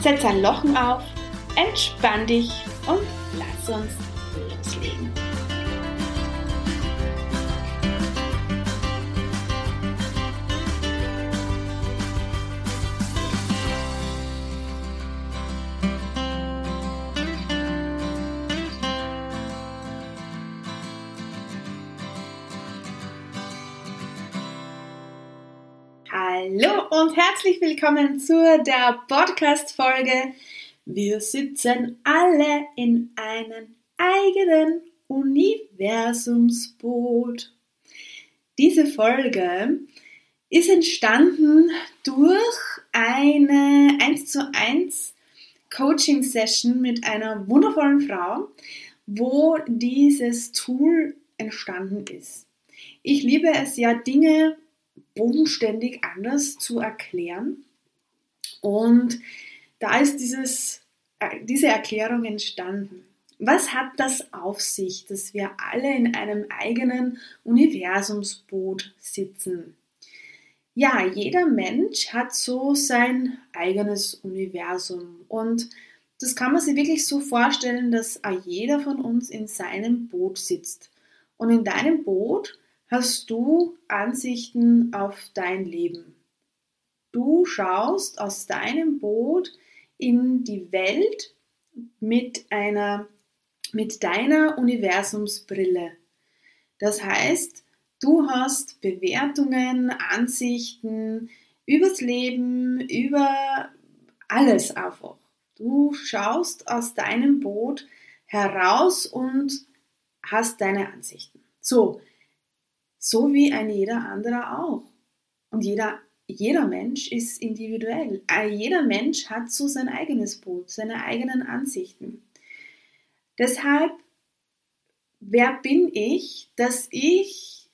Setz ein Lochen auf, entspann dich und lass uns loslegen. Und herzlich willkommen zu der Podcast-Folge. Wir sitzen alle in einem eigenen Universumsboot. Diese Folge ist entstanden durch eine 1 zu 1 Coaching Session mit einer wundervollen Frau, wo dieses Tool entstanden ist. Ich liebe es ja, Dinge bodenständig anders zu erklären. Und da ist dieses, äh, diese Erklärung entstanden. Was hat das auf sich, dass wir alle in einem eigenen Universumsboot sitzen? Ja, jeder Mensch hat so sein eigenes Universum und das kann man sich wirklich so vorstellen, dass jeder von uns in seinem Boot sitzt. Und in deinem Boot hast du Ansichten auf dein Leben. Du schaust aus deinem Boot in die Welt mit einer mit deiner Universumsbrille. Das heißt, du hast Bewertungen, Ansichten übers Leben, über alles einfach. Du schaust aus deinem Boot heraus und hast deine Ansichten. So, so wie ein jeder andere auch. Und jeder, jeder Mensch ist individuell. Jeder Mensch hat so sein eigenes Boot, seine eigenen Ansichten. Deshalb, wer bin ich, dass ich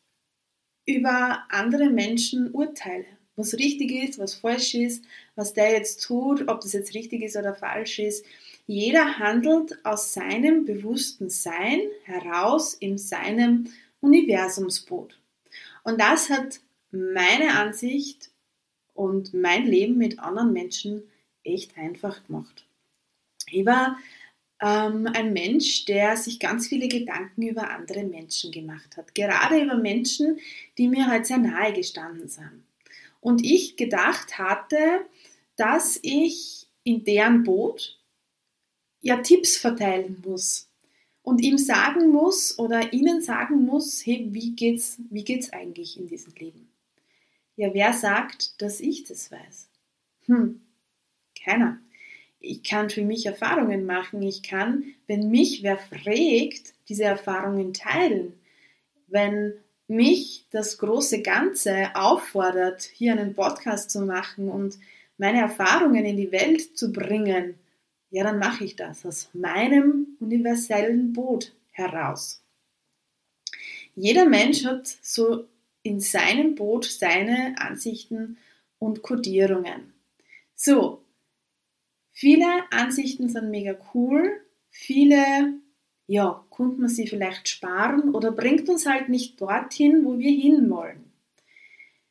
über andere Menschen urteile? Was richtig ist, was falsch ist, was der jetzt tut, ob das jetzt richtig ist oder falsch ist. Jeder handelt aus seinem bewussten Sein heraus in seinem Universumsboot. Und das hat meine Ansicht und mein Leben mit anderen Menschen echt einfach gemacht. Ich war ähm, ein Mensch, der sich ganz viele Gedanken über andere Menschen gemacht hat. Gerade über Menschen, die mir halt sehr nahe gestanden sind. Und ich gedacht hatte, dass ich in deren Boot ja Tipps verteilen muss und ihm sagen muss oder ihnen sagen muss, hey, wie geht's, wie geht's eigentlich in diesem Leben? Ja, wer sagt, dass ich das weiß? Hm, keiner. Ich kann für mich Erfahrungen machen. Ich kann, wenn mich wer fragt, diese Erfahrungen teilen. Wenn mich das große Ganze auffordert, hier einen Podcast zu machen und meine Erfahrungen in die Welt zu bringen, ja, dann mache ich das aus meinem universellen Boot heraus. Jeder Mensch hat so in seinem Boot seine Ansichten und Kodierungen. So, Viele Ansichten sind mega cool, viele, ja, konnte man sie vielleicht sparen oder bringt uns halt nicht dorthin, wo wir hinwollen.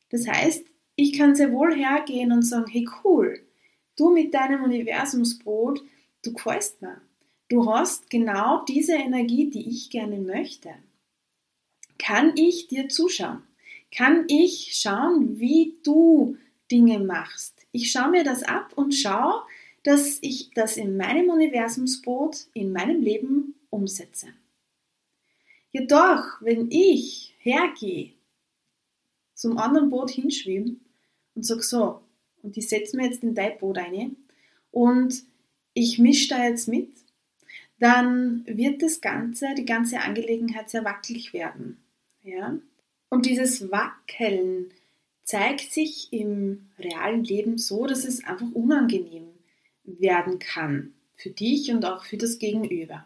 Das heißt, ich kann sehr wohl hergehen und sagen, hey cool, du mit deinem Universumsboot, du gefällst mir. Du hast genau diese Energie, die ich gerne möchte. Kann ich dir zuschauen? Kann ich schauen, wie du Dinge machst? Ich schaue mir das ab und schaue, dass ich das in meinem Universumsboot, in meinem Leben umsetze. Jedoch, wenn ich hergehe, zum anderen Boot hinschwimme und sage so, und ich setze mir jetzt in dein Boot ein und ich mische da jetzt mit, dann wird das Ganze, die ganze Angelegenheit sehr wackelig werden. Ja? Und dieses Wackeln zeigt sich im realen Leben so, dass es einfach unangenehm werden kann für dich und auch für das Gegenüber.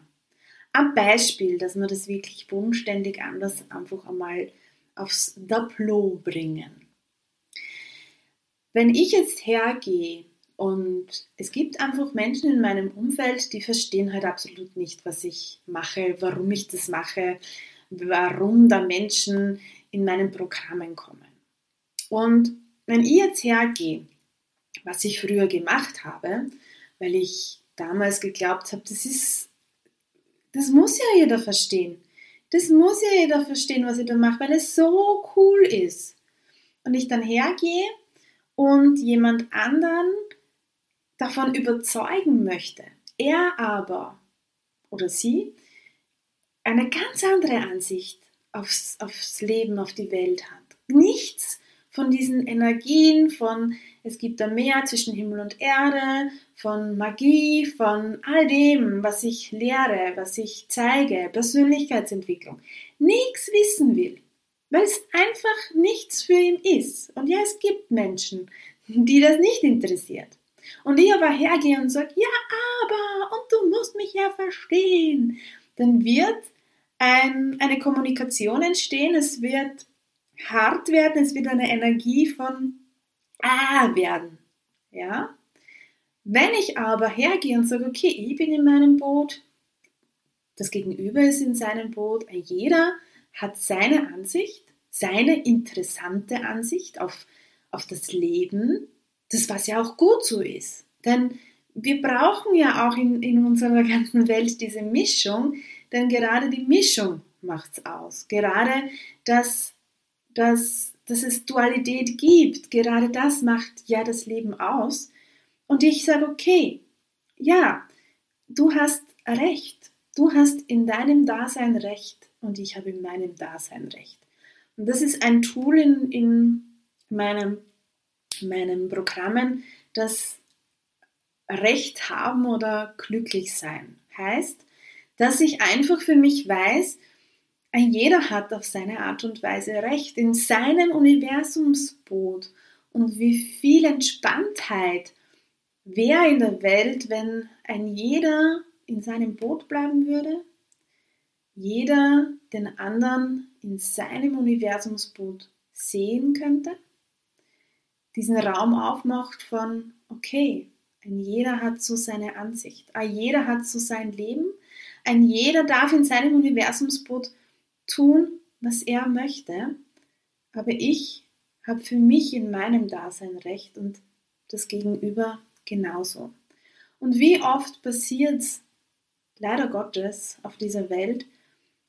Ein Beispiel, dass wir das wirklich bodenständig anders einfach einmal aufs Tableau bringen. Wenn ich jetzt hergehe und es gibt einfach Menschen in meinem Umfeld, die verstehen halt absolut nicht, was ich mache, warum ich das mache, warum da Menschen in meinen Programmen kommen. Und wenn ich jetzt hergehe, was ich früher gemacht habe, weil ich damals geglaubt habe, das ist, das muss ja jeder verstehen. Das muss ja jeder verstehen, was ich da mache, weil es so cool ist. Und ich dann hergehe und jemand anderen davon überzeugen möchte. Er aber oder sie eine ganz andere Ansicht aufs, aufs Leben, auf die Welt hat. Nichts von diesen Energien, von es gibt da mehr zwischen Himmel und Erde, von Magie, von all dem, was ich lehre, was ich zeige, Persönlichkeitsentwicklung, nichts wissen will, weil es einfach nichts für ihn ist. Und ja, es gibt Menschen, die das nicht interessiert. Und ich aber hergehe und sage, ja, aber, und du musst mich ja verstehen, dann wird ein, eine Kommunikation entstehen, es wird hart werden, es wird eine Energie von ah werden. Ja? Wenn ich aber hergehe und sage, okay, ich bin in meinem Boot, das Gegenüber ist in seinem Boot, jeder hat seine Ansicht, seine interessante Ansicht auf, auf das Leben, das was ja auch gut so ist. Denn wir brauchen ja auch in, in unserer ganzen Welt diese Mischung, denn gerade die Mischung macht es aus. Gerade das dass, dass es Dualität gibt. Gerade das macht ja das Leben aus. Und ich sage, okay, ja, du hast recht. Du hast in deinem Dasein recht und ich habe in meinem Dasein recht. Und das ist ein Tool in, in meinem, meinen Programmen, das Recht haben oder glücklich sein heißt, dass ich einfach für mich weiß, jeder hat auf seine Art und Weise Recht in seinem Universumsboot. Und wie viel Entspanntheit wäre in der Welt, wenn ein jeder in seinem Boot bleiben würde? Jeder den anderen in seinem Universumsboot sehen könnte? Diesen Raum aufmacht von, okay, ein jeder hat so seine Ansicht, ein jeder hat so sein Leben, ein jeder darf in seinem Universumsboot tun, was er möchte, aber ich habe für mich in meinem Dasein recht und das Gegenüber genauso. Und wie oft passiert es leider Gottes auf dieser Welt,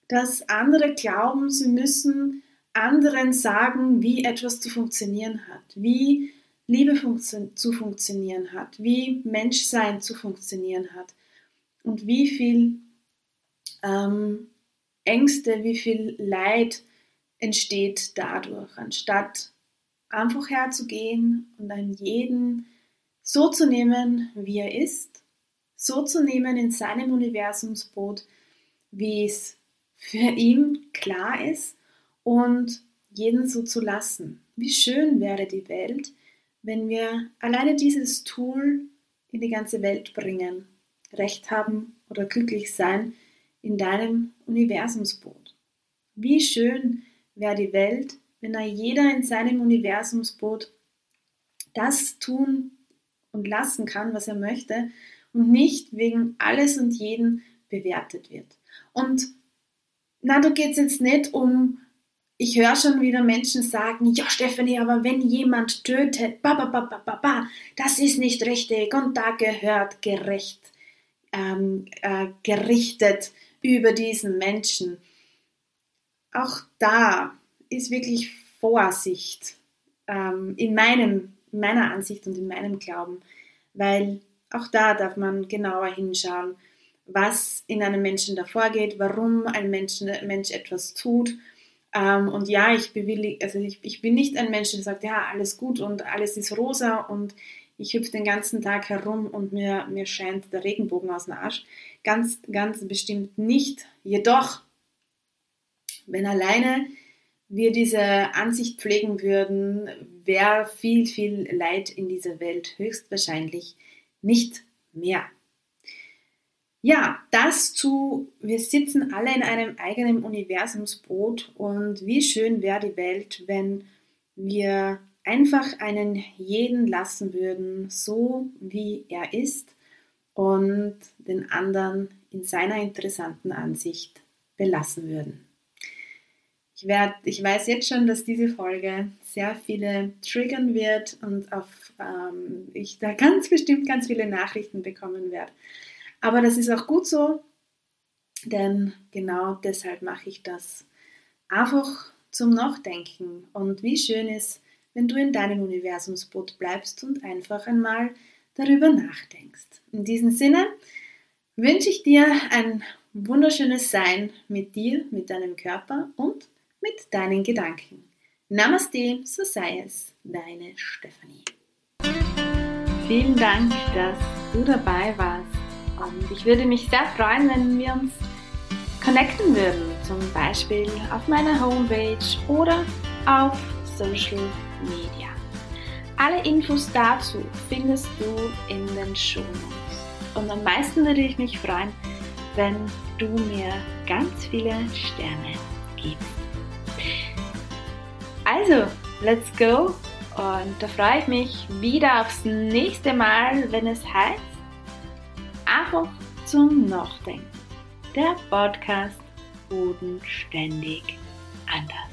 dass andere glauben, sie müssen anderen sagen, wie etwas zu funktionieren hat, wie Liebe funktio zu funktionieren hat, wie Menschsein zu funktionieren hat und wie viel ähm, Ängste, wie viel Leid entsteht dadurch, anstatt einfach herzugehen und einen jeden so zu nehmen, wie er ist, so zu nehmen in seinem Universumsboot, wie es für ihn klar ist und jeden so zu lassen. Wie schön wäre die Welt, wenn wir alleine dieses Tool in die ganze Welt bringen, Recht haben oder glücklich sein, in deinem Universumsboot. Wie schön wäre die Welt, wenn da jeder in seinem Universumsboot das tun und lassen kann, was er möchte und nicht wegen alles und jeden bewertet wird. Und na, da geht es jetzt nicht um, ich höre schon wieder Menschen sagen, ja Stephanie, aber wenn jemand tötet, ba, ba, ba, ba, ba, ba, das ist nicht richtig und da gehört gerecht, ähm, äh, gerichtet über diesen Menschen. Auch da ist wirklich Vorsicht ähm, in, meinem, in meiner Ansicht und in meinem Glauben, weil auch da darf man genauer hinschauen, was in einem Menschen davor geht, warum ein Mensch, Mensch etwas tut. Ähm, und ja, ich, bewillig, also ich, ich bin nicht ein Mensch, der sagt, ja, alles gut und alles ist rosa und ich hüpfe den ganzen Tag herum und mir, mir scheint der Regenbogen aus dem Arsch. Ganz, ganz bestimmt nicht. Jedoch, wenn alleine wir diese Ansicht pflegen würden, wäre viel, viel Leid in dieser Welt höchstwahrscheinlich nicht mehr. Ja, das zu, wir sitzen alle in einem eigenen Universumsboot und wie schön wäre die Welt, wenn wir einfach einen jeden lassen würden, so wie er ist und den anderen in seiner interessanten Ansicht belassen würden. Ich, werd, ich weiß jetzt schon, dass diese Folge sehr viele triggern wird und auf, ähm, ich da ganz bestimmt ganz viele Nachrichten bekommen werde. Aber das ist auch gut so, denn genau deshalb mache ich das einfach zum Nachdenken. Und wie schön ist, wenn du in deinem Universumsboot bleibst und einfach einmal darüber nachdenkst. In diesem Sinne wünsche ich dir ein wunderschönes Sein mit dir, mit deinem Körper und mit deinen Gedanken. Namaste, so sei es, deine Stefanie. Vielen Dank, dass du dabei warst und ich würde mich sehr freuen, wenn wir uns connecten würden, zum Beispiel auf meiner Homepage oder auf Social Media. Alle Infos dazu findest du in den Show Notes. Und am meisten würde ich mich freuen, wenn du mir ganz viele Sterne gibst. Also, let's go! Und da freue ich mich wieder aufs nächste Mal, wenn es heißt, einfach zum Nachdenken. Der Podcast Bodenständig anders.